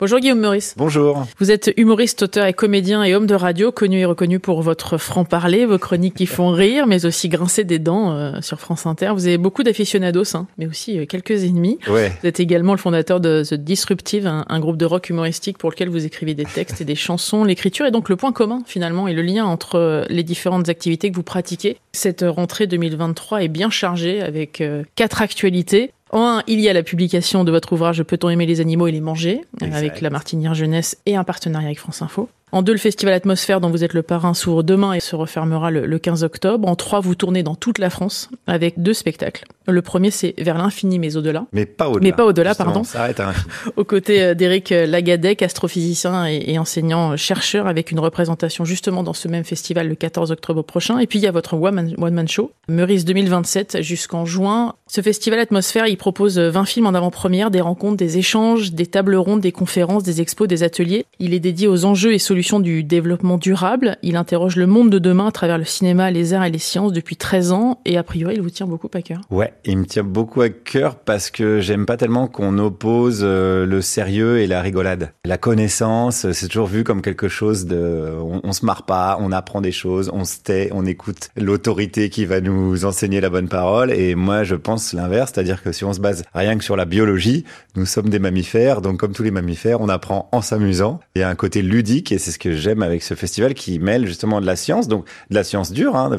Bonjour Guillaume Meurice. Bonjour. Vous êtes humoriste, auteur et comédien et homme de radio, connu et reconnu pour votre franc-parler, vos chroniques qui font rire, mais aussi grincer des dents euh, sur France Inter. Vous avez beaucoup d'aficionados, hein, mais aussi euh, quelques ennemis. Ouais. Vous êtes également le fondateur de The Disruptive, un, un, groupe de rock humoristique pour lequel vous écrivez des textes et des chansons. L'écriture est donc le point commun finalement et le lien entre euh, les différentes activités que vous pratiquez. Cette rentrée 2023 est bien chargée avec euh, quatre actualités. En un, il y a la publication de votre ouvrage Peut-on aimer les animaux et les manger exact. avec la Martinière Jeunesse et un partenariat avec France Info. En deux, le festival Atmosphère dont vous êtes le parrain s'ouvre demain et se refermera le, le, 15 octobre. En trois, vous tournez dans toute la France avec deux spectacles. Le premier, c'est Vers l'infini mais au-delà. Mais pas au-delà. Mais pas au-delà, pardon. Ça arrête à l'infini. Aux côtés d'Éric Lagadec, astrophysicien et, et enseignant-chercheur avec une représentation justement dans ce même festival le 14 octobre prochain. Et puis, il y a votre one-man one show, Meurice 2027 jusqu'en juin. Ce festival Atmosphère, il propose 20 films en avant-première, des rencontres, des échanges, des tables rondes, des conférences, des expos, des ateliers. Il est dédié aux enjeux et solutions du développement durable. Il interroge le monde de demain à travers le cinéma, les arts et les sciences depuis 13 ans et a priori il vous tient beaucoup à cœur. Ouais, il me tient beaucoup à cœur parce que j'aime pas tellement qu'on oppose euh, le sérieux et la rigolade. La connaissance, c'est toujours vu comme quelque chose de on, on se marre pas, on apprend des choses, on se tait, on écoute l'autorité qui va nous enseigner la bonne parole et moi je pense l'inverse, c'est-à-dire que si on se base rien que sur la biologie, nous sommes des mammifères, donc comme tous les mammifères, on apprend en s'amusant. Il y a un côté ludique et c'est ce que j'aime avec ce festival qui mêle justement de la science, donc de la science dure, hein,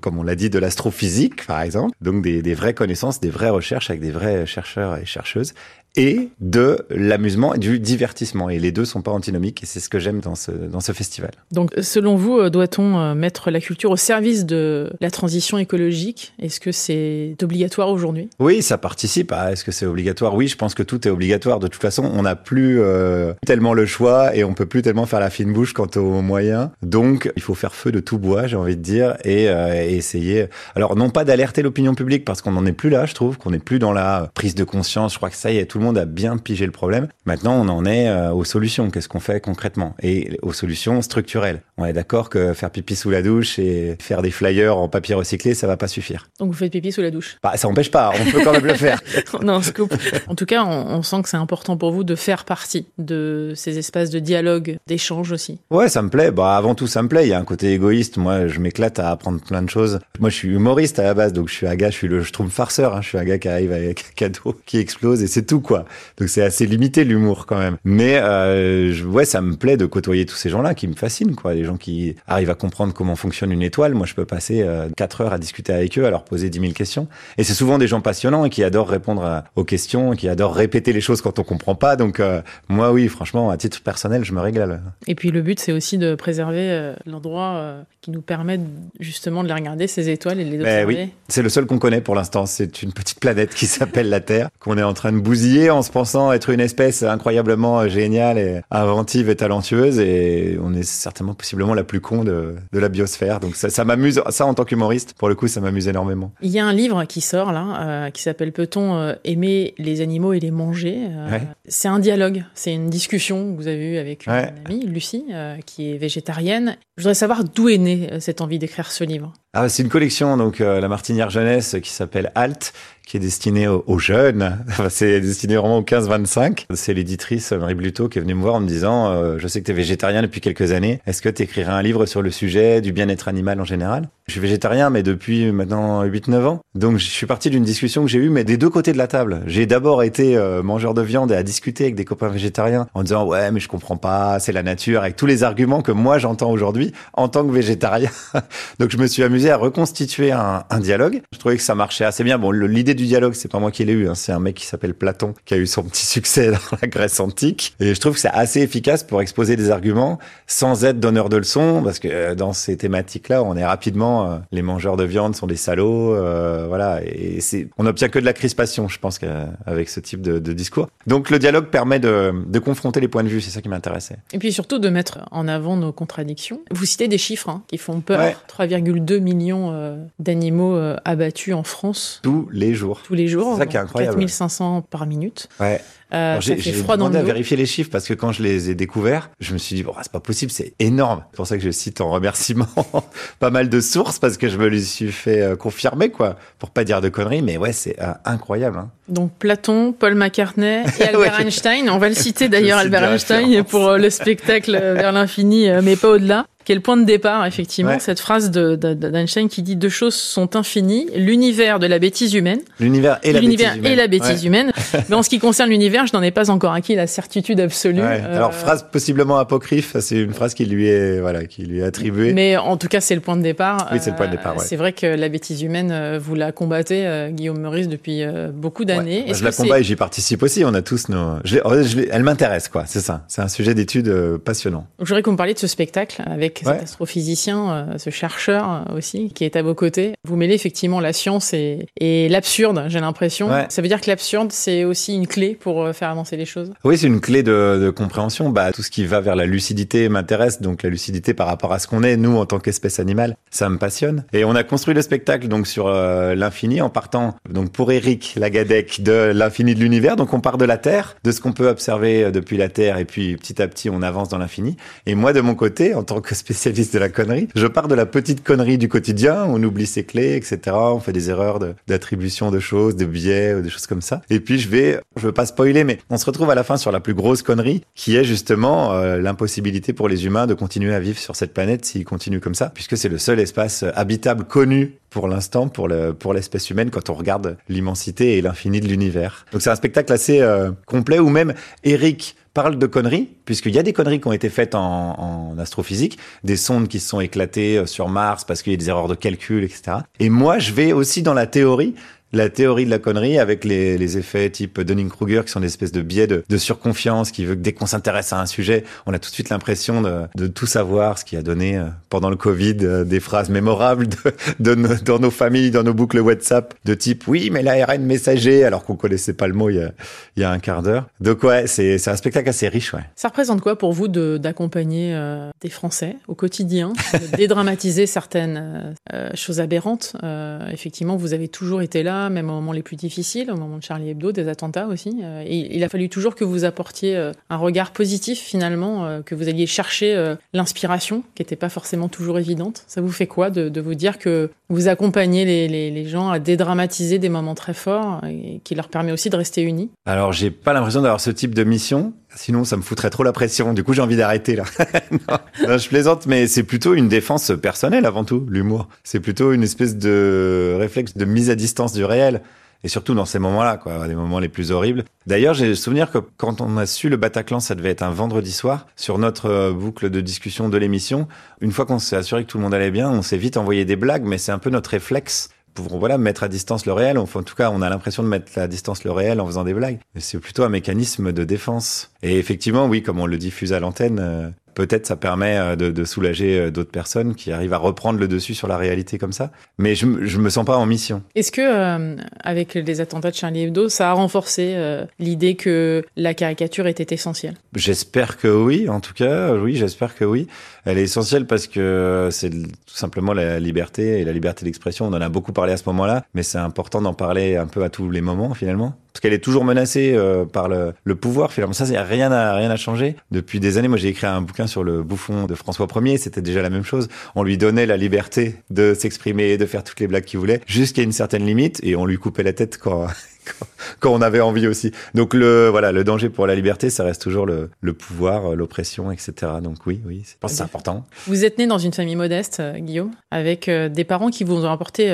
comme on l'a dit, de l'astrophysique par exemple, donc des vraies connaissances, des vraies recherches avec des vrais chercheurs et chercheuses et de l'amusement et du divertissement. Et les deux sont pas antinomiques et c'est ce que j'aime dans ce, dans ce festival. Donc, selon vous, euh, doit-on mettre la culture au service de la transition écologique? Est-ce que c'est obligatoire aujourd'hui? Oui, ça participe. à Est-ce que c'est obligatoire? Oui, je pense que tout est obligatoire. De toute façon, on n'a plus euh, tellement le choix et on peut plus tellement faire la fine bouche quant aux moyens. Donc, il faut faire feu de tout bois, j'ai envie de dire, et, euh, et essayer. Alors, non pas d'alerter l'opinion publique parce qu'on n'en est plus là, je trouve, qu'on n'est plus dans la prise de conscience. Je crois que ça y est, tout le monde a bien pigé le problème. Maintenant, on en est euh, aux solutions. Qu'est-ce qu'on fait concrètement? Et aux solutions structurelles. On est d'accord que faire pipi sous la douche et faire des flyers en papier recyclé, ça va pas suffire. Donc vous faites pipi sous la douche? Bah, Ça n'empêche pas. On peut quand même le faire. non, scoop. En tout cas, on, on sent que c'est important pour vous de faire partie de ces espaces de dialogue, d'échange aussi. Ouais, ça me plaît. Bah, avant tout, ça me plaît. Il y a un côté égoïste. Moi, je m'éclate à apprendre plein de choses. Moi, je suis humoriste à la base, donc je suis un gars, je suis le, trouve farceur. Hein. Je suis un gars qui arrive avec un cadeau qui explose et c'est tout quoi. Donc c'est assez limité l'humour quand même. Mais euh, je, ouais, ça me plaît de côtoyer tous ces gens-là qui me fascinent quoi. Les gens qui arrivent à comprendre comment fonctionne une étoile. Moi, je peux passer euh, 4 heures à discuter avec eux, à leur poser 10 000 questions. Et c'est souvent des gens passionnants et qui adorent répondre à, aux questions, qui adorent répéter les choses quand on comprend pas. Donc euh, moi, oui, franchement, à titre personnel, je me régale. Et puis le but, c'est aussi de préserver euh, l'endroit qui nous permet justement de les regarder ces étoiles et de les observer. Ben oui, c'est le seul qu'on connaît pour l'instant. C'est une petite planète qui s'appelle la Terre qu'on est en train de bousiller en se pensant être une espèce incroyablement géniale et inventive et talentueuse et on est certainement possiblement la plus con de, de la biosphère. Donc ça, ça m'amuse, ça en tant qu'humoriste, pour le coup, ça m'amuse énormément. Il y a un livre qui sort là, euh, qui s'appelle Peut-on euh, aimer les animaux et les manger euh, ouais. C'est un dialogue, c'est une discussion que vous avez eue avec une amie, Lucie, qui est végétarienne. Je voudrais savoir d'où est née cette envie d'écrire ce livre. Ah, c'est une collection, donc euh, la Martinière Jeunesse, qui s'appelle Alt, qui est destinée aux, jeunes. C'est destiné vraiment aux 15-25. C'est l'éditrice Marie Bluto qui est venue me voir en me disant euh, Je sais que tu es végétarien depuis quelques années. Est-ce que tu écrirais un livre sur le sujet du bien-être animal en général? Je suis végétarien, mais depuis maintenant 8-9 ans. Donc, je suis parti d'une discussion que j'ai eue, mais des deux côtés de la table. J'ai d'abord été euh, mangeur de viande et à discuter avec des copains végétariens en disant Ouais, mais je comprends pas, c'est la nature, avec tous les arguments que moi j'entends aujourd'hui en tant que végétarien. Donc, je me suis amusé à reconstituer un, un, dialogue. Je trouvais que ça marchait assez bien. Bon, l'idée du dialogue, c'est pas moi qui l'ai eu, hein. c'est un mec qui s'appelle Platon qui a eu son petit succès dans la Grèce antique. Et je trouve que c'est assez efficace pour exposer des arguments sans être donneur de leçons, parce que euh, dans ces thématiques-là, on est rapidement euh, les mangeurs de viande sont des salauds, euh, voilà. Et c'est, on n'obtient que de la crispation, je pense, avec ce type de, de, discours. Donc le dialogue permet de, de confronter les points de vue, c'est ça qui m'intéressait. Et puis surtout de mettre en avant nos contradictions. Vous citez des chiffres hein, qui font peur. Ouais. 3,2 millions millions euh, d'animaux euh, abattus en France. Tous les jours. Tous les jours. C'est ça qui est incroyable. 4500 par minute. Ouais. Euh, j'ai froid dans demandé à vérifier les chiffres parce que quand je les ai découverts, je me suis dit, bon, c'est pas possible, c'est énorme. C'est pour ça que je cite en remerciement pas mal de sources parce que je me les suis fait confirmer, quoi, pour pas dire de conneries, mais ouais, c'est euh, incroyable. Hein. Donc Platon, Paul McCartney et Albert Einstein. On va le citer d'ailleurs, Albert Einstein, pour le spectacle vers l'infini, mais pas au-delà qui est le point de départ, effectivement, cette phrase d'Einstein qui dit deux choses sont infinies, l'univers de la bêtise humaine. L'univers et la bêtise humaine. et la bêtise humaine. Mais en ce qui concerne l'univers, je n'en ai pas encore acquis la certitude absolue. Euh, Alors, phrase possiblement apocryphe, c'est une phrase qui lui est, voilà, qui lui est attribuée. Mais en tout cas, c'est le point de départ. Oui, c'est le point de départ, C'est vrai que la bêtise humaine, euh, vous la combattez, euh, Guillaume Meurice, depuis beaucoup d'années. je la combats et j'y participe aussi. On a tous nos, je elle m'intéresse, quoi. C'est ça. C'est un sujet d'étude passionnant. Que vous me de ce spectacle avec cet astrophysicien, euh, ce chercheur euh, aussi, qui est à vos côtés. Vous mêlez effectivement la science et, et l'absurde, j'ai l'impression. Ça veut dire que l'absurde, c'est aussi une clé pour euh, faire avancer les choses? Oui, c'est une clé de, de, compréhension. Bah, tout ce qui va vers la lucidité m'intéresse. Donc la lucidité par rapport à ce qu'on est, nous, en tant qu'espèce animale, ça me passionne. Et on a construit le spectacle donc sur l'infini en partant, donc pour Eric Lagadec, de l'infini de l'univers. Donc on part de la Terre, de ce qu'on peut observer depuis la Terre, et puis petit à petit on avance dans l'infini. Et moi, de mon côté, en tant que spécialiste de la connerie. Je pars de la petite connerie du quotidien, on oublie ses clés, etc. On fait des erreurs d'attribution de, choses, de biais, ou des choses comme ça. Et puis je vais, je veux pas spoiler, mais on se retrouve à la fin sur la plus grosse connerie, qui est justement euh, l'impossibilité pour les humains de continuer à vivre sur cette planète s'ils continuent comme ça, puisque c'est le seul espace habitable connu pour l'instant pour le pour l'espèce humaine quand on regarde l'immensité et l'infini de l'univers. Donc c'est un spectacle assez euh, complet où même Eric parle de conneries, puisqu'il y a des conneries qui ont été faites en, en, astrophysique, des sondes qui se sont éclatées euh, sur Mars parce qu'il y a des erreurs de calcul, etc. Et moi, je vais aussi dans la théorie la théorie de la connerie avec les, effets type Dunning-Kruger qui sont des espèces de biais de, surconfiance qui veut que dès qu'on s'intéresse à un sujet, on a tout de suite l'impression de, tout savoir, ce qui a donné euh, pendant le Covid euh, des phrases mémorables dans nos familles, dans nos boucles WhatsApp de type oui mais l'ARN messager alors qu'on connaissait pas le mot il y a, un quart d'heure. Donc ouais, c'est un spectacle assez riche. Ouais. Ça représente quoi pour vous d'accompagner euh, des Français au quotidien, de dédramatiser certaines choses aberrantes? Effectivement, vous avez toujours été là même au moment les plus difficiles, au moment de Charlie Hebdo, des attentats aussi. Euh, il a fallu toujours que vous apportiez euh, un regard positif finalement, euh, que vous alliez chercher l'inspiration, qui n'était pas forcément toujours évidente. Ça vous fait quoi de, vous dire que vous accompagnez les, les, gens à dédramatiser des moments très forts et qui leur permet aussi de rester unis? Alors j'ai pas l'impression d'avoir ce type de mission. Sinon, ça me foutrait trop la pression. Du coup, j'ai envie d'arrêter là. je plaisante, mais c'est plutôt une défense personnelle avant tout, l'humour. C'est plutôt une espèce de réflexe de mise à distance du réel. Et surtout dans ces moments-là, quoi, les moments les plus horribles. D'ailleurs, j'ai le souvenir que quand on a su le Bataclan, ça devait être un vendredi soir, sur notre euh, boucle de discussion de l'émission, une fois qu'on s'est assuré que tout le monde allait bien, on s'est vite envoyé des blagues, mais c'est un peu notre réflexe pour voilà mettre à distance le réel. Enfin, en tout cas, on a l'impression de mettre à distance le réel en faisant des blagues. C'est plutôt un mécanisme de défense. Et effectivement, oui, comme on le diffuse à l'antenne, euh, peut-être ça permet euh, de, de soulager euh, d'autres personnes qui arrivent à reprendre le dessus sur la réalité comme ça. Mais je, je me sens pas en mission. Est-ce que euh, avec les attentats de Charlie Hebdo, ça a renforcé l'idée que la caricature était essentielle? J'espère que oui. En tout cas, oui, j'espère que oui. Elle est essentielle parce que c'est tout simplement la liberté et la liberté d'expression. On en a beaucoup parlé à ce moment-là, mais c'est important d'en parler un peu à tous les moments finalement parce qu'elle est toujours menacée euh, par le, le, pouvoir. Finalement, ça, rien n'a rien à changé depuis des années. Moi, j'ai écrit un bouquin sur le bouffon de François Ier. C'était déjà la même chose. On lui donnait la liberté de s'exprimer, de faire toutes les blagues qu'il voulait, jusqu'à une certaine limite, et on lui coupait la tête quand quand on avait envie aussi. Donc le voilà, le danger pour la liberté, ça reste toujours le, le pouvoir, euh, l'oppression, etc. Donc oui, oui, je pense que c'est important. Vous êtes né dans une famille modeste, euh, Guillaume, avec euh, des parents qui vous ont apporté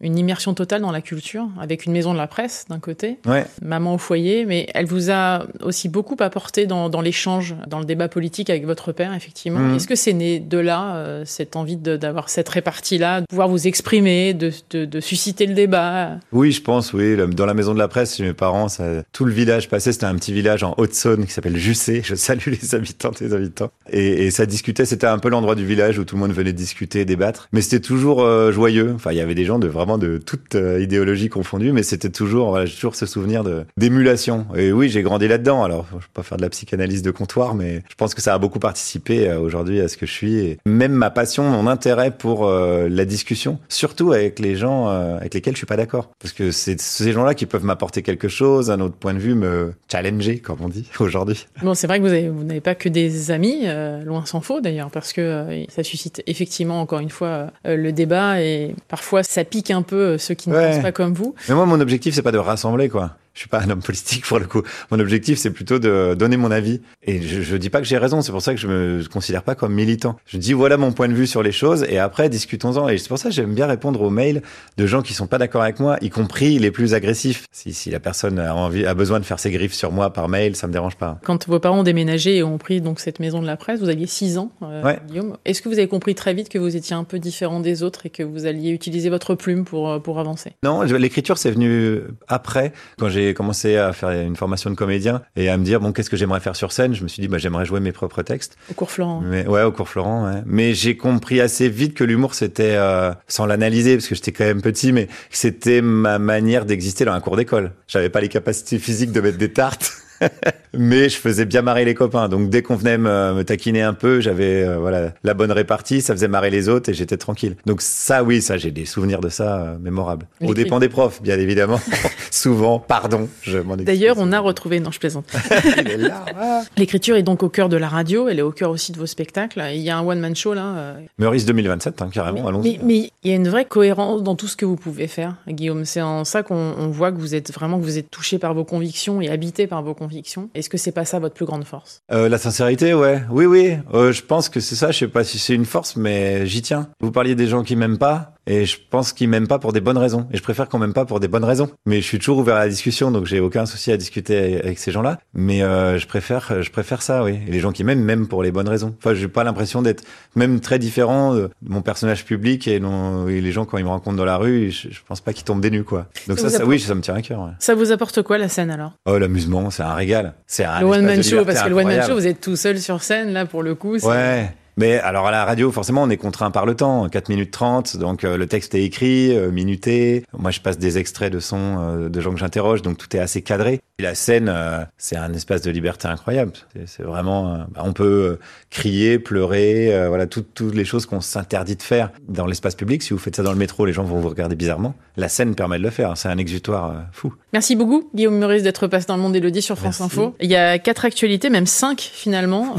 une immersion totale dans la culture, avec une maison de la presse d'un côté, ouais. maman au foyer, mais elle vous a aussi beaucoup apporté dans, dans l'échange, dans le débat politique avec votre père, effectivement. Mmh. Est-ce que c'est né de là, cette envie d'avoir cette répartie-là, de pouvoir vous exprimer, de, de, de susciter le débat? Oui, je pense, oui dans la maison de la presse chez mes parents, ça, tout le village passait. C'était un petit village en Haute-Saône qui s'appelle Jussé. Je salue les habitants et les habitants. Et, et ça discutait. C'était un peu l'endroit du village où tout le monde venait discuter, débattre. Mais c'était toujours euh, joyeux. Enfin, il y avait des gens de vraiment de toute euh, idéologie confondue, mais c'était toujours, voilà, toujours ce souvenir d'émulation. Et oui, j'ai grandi là-dedans. Alors, je vais pas faire de la psychanalyse de comptoir, mais je pense que ça a beaucoup participé euh, aujourd'hui à ce que je suis. Et même ma passion, mon intérêt pour euh, la discussion, surtout avec les gens euh, avec lesquels je suis pas d'accord. Parce que c'est ces gens-là qui peuvent m'apporter quelque chose, un autre point de vue, me challenger, comme on dit aujourd'hui. Bon, c'est vrai que vous avez- vous n'avez pas que des amis, euh, loin s'en faut d'ailleurs, parce que ça suscite effectivement encore une fois le débat et parfois ça pique un peu ceux qui ne Ouais. pensent pas comme vous. Mais moi, mon objectif, c'est pas de rassembler, quoi. Je suis pas un homme politique pour le coup. Mon objectif, c'est plutôt de donner mon avis. Et je, je dis pas que j'ai raison. C'est pour ça que je me considère pas comme militant. Je dis voilà mon point de vue sur les choses et après discutons-en. Et c'est pour ça que j'aime bien répondre aux mails de gens qui sont pas d'accord avec moi, y compris les plus agressifs. Si, si la personne a envie, a besoin de faire ses griffes sur moi par mail, ça me dérange pas. Quand vos parents ont déménagé et ont pris donc cette maison de la presse, vous aviez 6 ans, euh, Ouais. Guillaume. Est-ce que vous avez compris très vite que vous étiez un peu différent des autres et que vous alliez utiliser votre plume pour, euh, pour avancer? Non, l'écriture, c'est venu après, quand j'ai commencé à faire une formation de comédien et à me dire, bon, qu'est-ce que j'aimerais faire sur scène? Je me suis dit, bah, j'aimerais jouer mes propres textes. au cours Florent Mais ouais, au cours Florent. Ouais. Mais j'ai compris assez vite que l'humour c'était, euh, sans l'analyser parce que j'étais quand même petit, mais que c'était ma manière d'exister dans un cours d'école. J'avais pas les capacités physiques de mettre des tartes. mais je faisais bien marrer les copains. Donc dès qu'on venait me, me taquiner un peu, j'avais euh, voilà la bonne répartie, ça faisait marrer les autres et j'étais tranquille. Donc ça, oui, ça j'ai des souvenirs de ça euh, mémorables. Au dépend des profs, bien évidemment. Souvent, pardon, je m'en excuse. D'ailleurs, on a retrouvé, non, je plaisante. L'écriture est donc au cœur de la radio, elle est au cœur aussi de vos spectacles. Il y a un one-man show là. euh, Meurice 2027, hein, carrément. mais, allons-y. mais- il y a une vraie cohérence dans tout ce que vous pouvez faire, Guillaume. C'est en ça qu'on on voit que vous êtes vraiment que vous êtes touché par vos convictions et habité par vos convictions. Est-ce que c'est pas ça votre plus grande force? Euh, la sincérité, ouais. Oui, oui. Euh, je pense que c'est ça. Je sais pas si c'est une force, mais j'y tiens. Vous parliez des gens qui m'aiment pas. Et je pense qu'ils m'aiment pas pour des bonnes raisons. Et je préfère qu'on m'aime pas pour des bonnes raisons. Mais je suis toujours ouvert à la discussion, donc j'ai aucun souci à discuter avec ces gens-là. Mais euh, je préfère, je préfère ça, oui. Et les gens qui m'aiment, m'aiment pour les bonnes raisons. Enfin, j'ai pas l'impression d'être même très différent de mon personnage public et, non, et les gens quand ils me rencontrent dans la rue, je, je pense pas qu'ils tombent des nues, quoi. Donc Ça ça, oui, ça me tient à cœur. Ouais. Ça vous apporte quoi la scène alors? Oh, l'amusement, c'est un régal. C'est un Le one-man de show, parce que le one-man incroyable. show, vous êtes tout seul sur scène là pour le coup. Ouais. Mais alors à la radio, forcément, on est contraint par le temps, 4 minutes 30, donc euh, le texte est écrit, euh, minuté. Moi, je passe des extraits de sons euh, de gens que j'interroge, donc tout est assez cadré. Et la scène, c'est un espace de liberté incroyable. C'est- vraiment, bah, on peut crier, pleurer, voilà, toutes toutes les choses qu'on s'interdit de faire dans l'espace public. Si vous faites ça dans le métro, les gens vont vous regarder bizarrement. La scène permet de le faire. C'est un exutoire fou. Merci beaucoup, Guillaume Meurice, d'être passé dans le monde d'Elodie sur France Merci. Info. Il y a quatre actualités, même cinq finalement.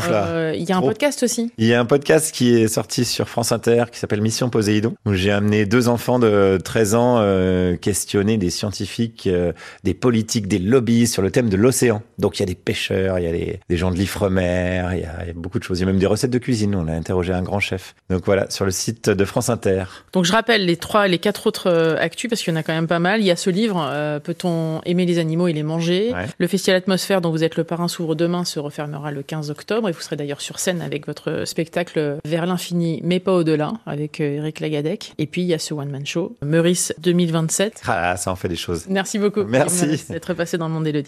Il y a un trop. podcast aussi. Il y a un podcast qui est sorti sur France Inter qui s'appelle Mission Poséidon, où j'ai amené deux enfants de 13 ans euh, questionner des scientifiques, euh, des politiques, des lobbies sur le thème de l'océan. Donc il y a des pêcheurs, il y a des, des gens de l'Ifremer, il y, a, il y a beaucoup de choses. Il y a même des recettes de cuisine. On a interrogé un grand chef. Donc voilà, sur le site de France Inter. Donc je rappelle les trois, les quatre autres euh, actus parce qu'il y en a quand même pas mal. Il y a ce livre, euh, Peut-on aimer les animaux et les manger? Ouais. Le festival Atmosphère dont vous êtes le parrain s'ouvre demain se refermera le 15 octobre et vous serez d'ailleurs sur scène avec votre spectacle Vers l'infini mais pas au-delà avec euh, Eric Lagadec. Et puis il y a ce one man show Meurice 2027. Ah, ça en fait des choses. Merci beaucoup. Merci. D'être passé dans le monde d'Elodie.